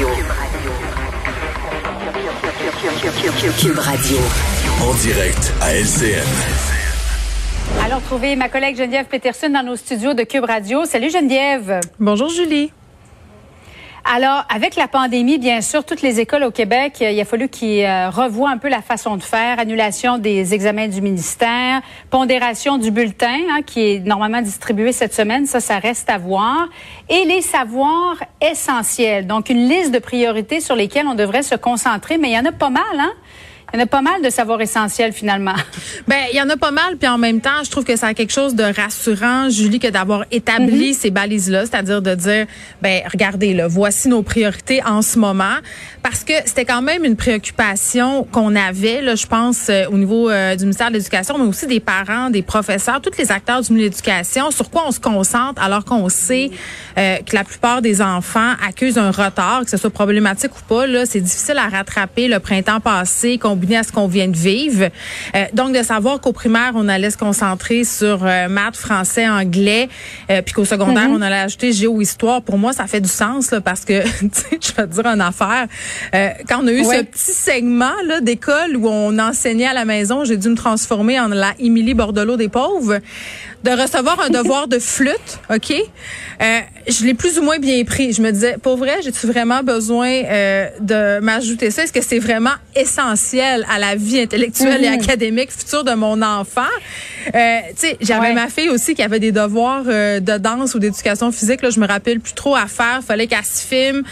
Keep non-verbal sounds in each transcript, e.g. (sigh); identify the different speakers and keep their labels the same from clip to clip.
Speaker 1: Radio. Cube Radio.
Speaker 2: En direct à LCN.
Speaker 3: Allons trouver ma collègue Geneviève Peterson dans nos studios de Cube Radio. Salut Geneviève.
Speaker 4: Bonjour Julie.
Speaker 3: Alors, avec la pandémie, bien sûr, toutes les écoles au Québec, il a fallu qu'ils euh, revoient un peu la façon de faire. Annulation des examens du ministère, pondération du bulletin, hein, qui est normalement distribué cette semaine. Ça, ça reste à voir. Et les savoirs essentiels. Donc, une liste de priorités sur lesquelles on devrait se concentrer. Mais il y en a pas mal, hein? Il y en a pas mal de savoirs essentiels finalement. (laughs)
Speaker 4: Ben, il y en a pas mal, puis en même temps, je trouve que ça a quelque chose de rassurant, Julie, que d'avoir établi mm-hmm. ces balises-là, c'est-à-dire de dire, ben, regardez, là, voici nos priorités en ce moment, parce que c'était quand même une préoccupation qu'on avait, là, je pense, euh, au niveau euh, du ministère de l'Éducation, mais aussi des parents, des professeurs, tous les acteurs du milieu de l'éducation, sur quoi on se concentre, alors qu'on sait euh, que la plupart des enfants accusent un retard, que ce soit problématique ou pas, là, c'est difficile à rattraper le printemps passé, qu'on à ce qu'on vient de vivre. Euh, donc, de savoir qu'au primaire, on allait se concentrer sur euh, maths, français, anglais, euh, puis qu'au secondaire, mm-hmm. on allait ajouter géo-histoire, pour moi, ça fait du sens, là, parce que, (laughs) tu sais, je vais te dire une affaire. quand on a eu ce petit segment là d'école où on enseignait à la maison, j'ai dû me transformer en la Émilie Bordelot des pauvres de recevoir un devoir de flûte, OK? Euh, je l'ai plus ou moins bien pris. Je me disais, pour vrai, j'ai-tu vraiment besoin euh, de m'ajouter ça? Est-ce que c'est vraiment essentiel à la vie intellectuelle et mm-hmm. académique future de mon enfant? Euh, tu sais, j'avais ma fille aussi qui avait des devoirs euh, de danse ou d'éducation physique. Là, je me rappelle plus trop à faire. Fallait qu'elle se filme.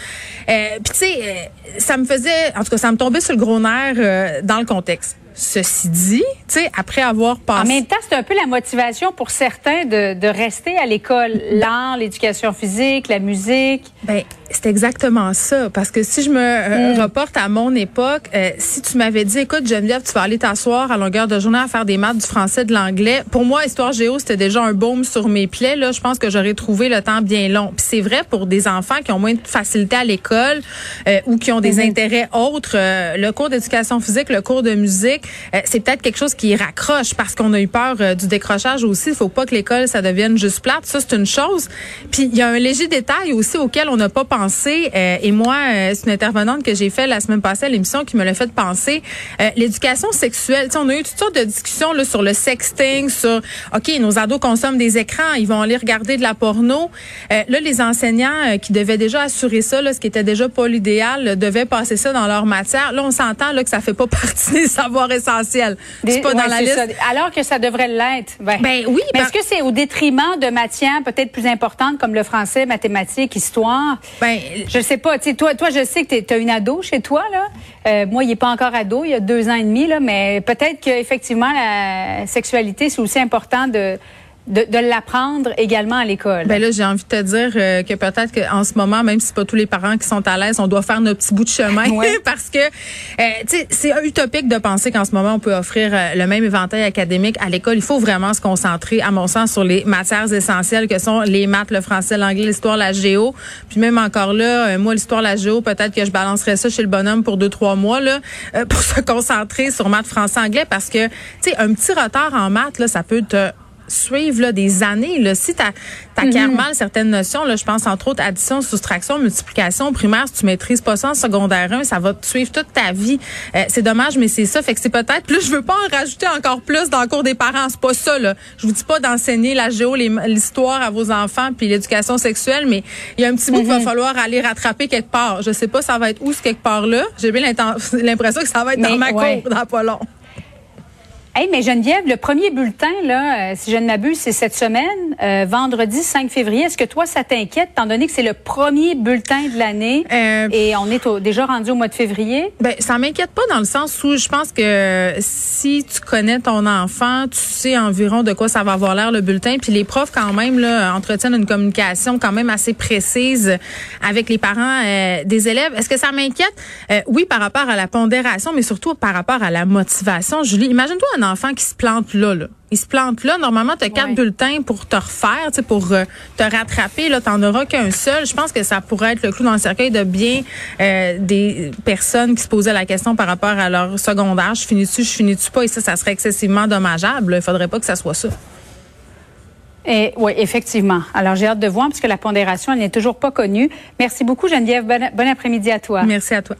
Speaker 4: Euh, Puis tu sais, ça me faisait, en tout cas, ça me tombait sur le gros nerf dans le contexte. Ceci dit, tu sais, après avoir passé...
Speaker 3: En même temps, c'est un peu la motivation pour certains de, de rester à l'école. L'art, l'éducation physique, la musique.
Speaker 4: Ben, c'est exactement ça. Parce que si je me euh, mm. reporte à mon époque, euh, si tu m'avais dit, écoute, Geneviève, tu vas aller t'asseoir à longueur de journée à faire des maths, du français, de l'anglais. Pour moi, histoire géo, c'était déjà un baume sur mes plaies. Là, je pense que j'aurais trouvé le temps bien long. Puis c'est vrai pour des enfants qui ont moins de facilité à l'école euh, ou qui ont des mm-hmm. intérêts autres. le cours d'éducation physique, le cours de musique, c'est peut-être quelque chose qui raccroche parce qu'on a eu peur du décrochage aussi. Il faut pas que l'école, ça devienne juste plate. Ça, c'est une chose. Puis il y a un léger détail aussi auquel on n'a pas pensé. Euh, et moi, euh, c'est une intervenante que j'ai fait la semaine passée à l'émission qui me l'a fait penser. Euh, l'éducation sexuelle. on a eu toutes sortes de discussions là, sur le sexting, sur OK, nos ados consomment des écrans, ils vont aller regarder de la porno. là, les enseignants qui devaient déjà assurer ça, là, ce qui était déjà pas l'idéal, devaient passer ça dans leur matière. Là, on s'entend là que ça fait pas (laughs) partie des savoirs essentiels. C'est pas dans la liste.
Speaker 3: Alors que ça devrait l'être.
Speaker 4: Ben, ben oui.
Speaker 3: Mais est-ce que c'est au détriment de matières peut-être plus importantes comme le français, mathématiques, histoire? Ben, je sais pas. Toi, toi, je sais que tu as une ado chez toi, là. Euh, moi, il est pas encore ado, il y a deux ans et demi, là, mais peut-être qu'effectivement, la sexualité, c'est aussi important de de, de l'apprendre également à l'école.
Speaker 4: Ben là, j'ai envie de te dire euh, que peut-être qu'en ce moment, même si c'est pas tous les parents qui sont à l'aise, on doit faire notre petit bout de chemin (laughs) (laughs) parce que euh, tu sais, c'est utopique de penser qu'en ce moment on peut offrir euh, le même éventail académique à l'école. Il faut vraiment se concentrer, à mon sens, sur les matières essentielles que sont les maths, le français, l'anglais, l'histoire, la géo. Puis même encore là, moi l'histoire, la géo, peut-être que je balancerais ça chez le bonhomme pour deux trois mois là, (laughs) pour se concentrer sur maths, français, anglais parce que tu sais, un petit retard en maths là, ça peut te suivre là, des années. Là. Si tu acquiers mm mal certaines notions, là, je pense entre autres addition, soustraction, multiplication primaire, si tu maîtrises pas ça en secondaire 1, ça va te suivre toute ta vie. Euh, c'est dommage, mais c'est ça. Fait que c'est peut-être. Plus je veux pas en rajouter encore plus dans le cours des parents. C'est pas ça. Là. Je vous dis pas d'enseigner la géo, l'histoire à vos enfants, puis l'éducation sexuelle, mais il y a un petit bout qu'il va mm-hmm. falloir aller rattraper quelque part. Je sais pas, ça va être où ce quelque part là. J'ai bien (laughs) l'impression que ça va être dans ma cour dans pas long.
Speaker 3: Hey, mais Geneviève, le premier bulletin, là, euh, si je ne m'abuse, c'est cette semaine, euh, vendredi 5 février. Est-ce que toi, ça t'inquiète, étant donné que c'est le premier bulletin de l'année euh, et on est déjà rendu au mois de février?
Speaker 4: Ben, ça m'inquiète pas dans le sens où je pense que si tu connais ton enfant, tu sais environ de quoi ça va avoir l'air le bulletin. Puis les profs, quand même, là, entretiennent une communication quand même assez précise avec les parents des élèves. Est-ce que ça m'inquiète? oui, par rapport à la pondération, mais surtout par rapport à la motivation. Julie, imagine-toi un enfant qui se plante là, là. Il se plante là. Normalement, tu as quatre bulletins pour te refaire, pour euh, te rattraper. Là, t'en auras qu'un seul. Je pense que ça pourrait être le clou dans le cercueil de bien euh, des personnes qui se posaient la question par rapport à leur secondaire. Je finis-tu, je finis-tu pas? Et ça, ça serait excessivement dommageable. Il faudrait pas que ça soit ça.
Speaker 3: Et, oui, effectivement. Alors, j'ai hâte de voir, puisque la pondération, elle n'est toujours pas connue. Merci beaucoup, Geneviève. bon après-midi à toi.
Speaker 4: Merci à toi.